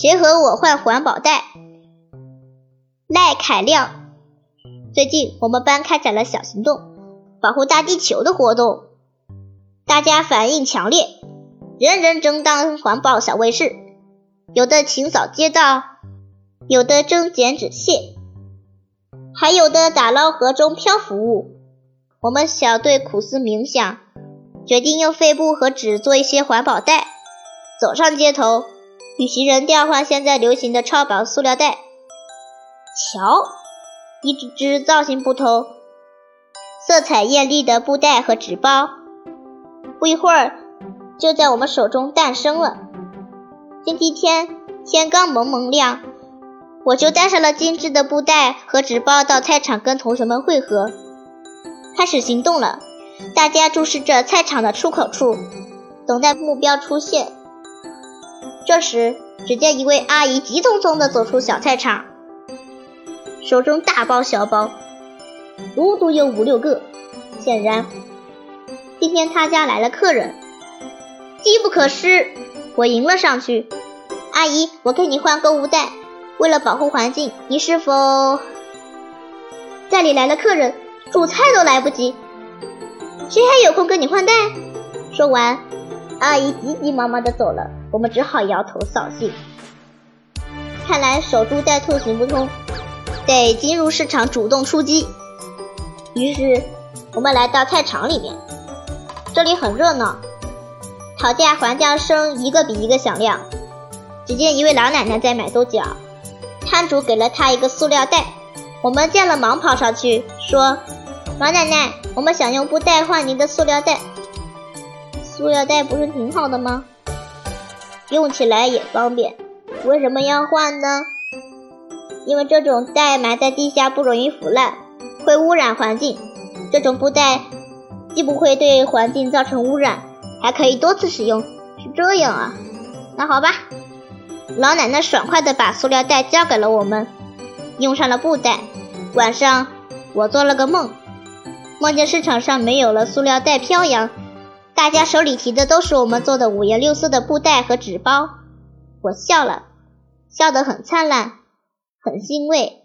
谁和我换环保袋？赖凯亮，最近我们班开展了小行动，保护大地球的活动，大家反应强烈，人人争当环保小卫士，有的清扫街道，有的争捡纸屑，还有的打捞河中漂浮物。我们小队苦思冥想，决定用废布和纸做一些环保袋，走上街头。与行人调换现在流行的超薄塑料袋。瞧，一只只造型不同、色彩艳丽的布袋和纸包，不一会儿就在我们手中诞生了。星期天天刚蒙蒙亮，我就带上了精致的布袋和纸包到菜场跟同学们会合，开始行动了。大家注视着菜场的出口处，等待目标出现。这时，只见一位阿姨急匆匆地走出小菜场，手中大包小包，足足有五六个。显然，今天她家来了客人。机不可失，我迎了上去。阿姨，我给你换购物袋。为了保护环境，你是否……家里来了客人，煮菜都来不及，谁还有空跟你换袋？说完。阿姨急急忙忙地走了，我们只好摇头扫兴。看来守株待兔行不通，得进入市场主动出击。于是我们来到菜场里面，这里很热闹，讨价还价声一个比一个响亮。只见一位老奶奶在买豆角，摊主给了她一个塑料袋，我们见了忙跑上去说：“老奶奶，我们想用布袋换您的塑料袋。”塑料袋不是挺好的吗？用起来也方便，为什么要换呢？因为这种袋埋在地下不容易腐烂，会污染环境。这种布袋既不会对环境造成污染，还可以多次使用。是这样啊？那好吧。老奶奶爽快地把塑料袋交给了我们，用上了布袋。晚上我做了个梦，梦见市场上没有了塑料袋飘扬。大家手里提的都是我们做的五颜六色的布袋和纸包，我笑了，笑得很灿烂，很欣慰。